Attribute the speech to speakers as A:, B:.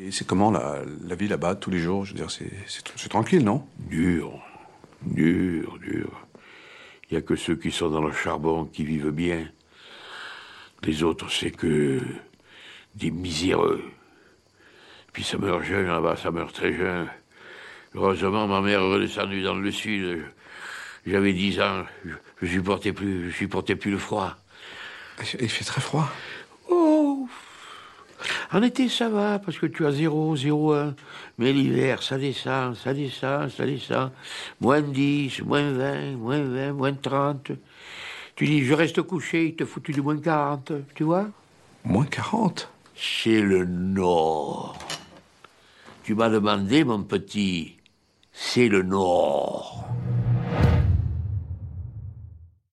A: Et c'est comment la, la vie là-bas tous les jours? Je veux dire, c'est, tranquille, non?
B: Dur, dur, dur. Il n'y a que ceux qui sont dans le charbon qui vivent bien. Les autres, c'est que des miséreux. Puis ça meurt jeune là-bas, ça meurt très jeune. Heureusement, ma mère est redescendue dans le sud. J'avais 10 ans, je, je supportais plus, je supportais plus le froid.
A: Il fait très froid.
B: En été, ça va, parce que tu as 0, 0, 1. Mais l'hiver, ça descend, ça descend, ça descend. Moins 10, moins 20, moins 20, moins 30. Tu dis, je reste couché, il te foutu du moins 40, tu vois?
A: Moins 40
B: C'est le Nord. Tu m'as demandé, mon petit, c'est le Nord.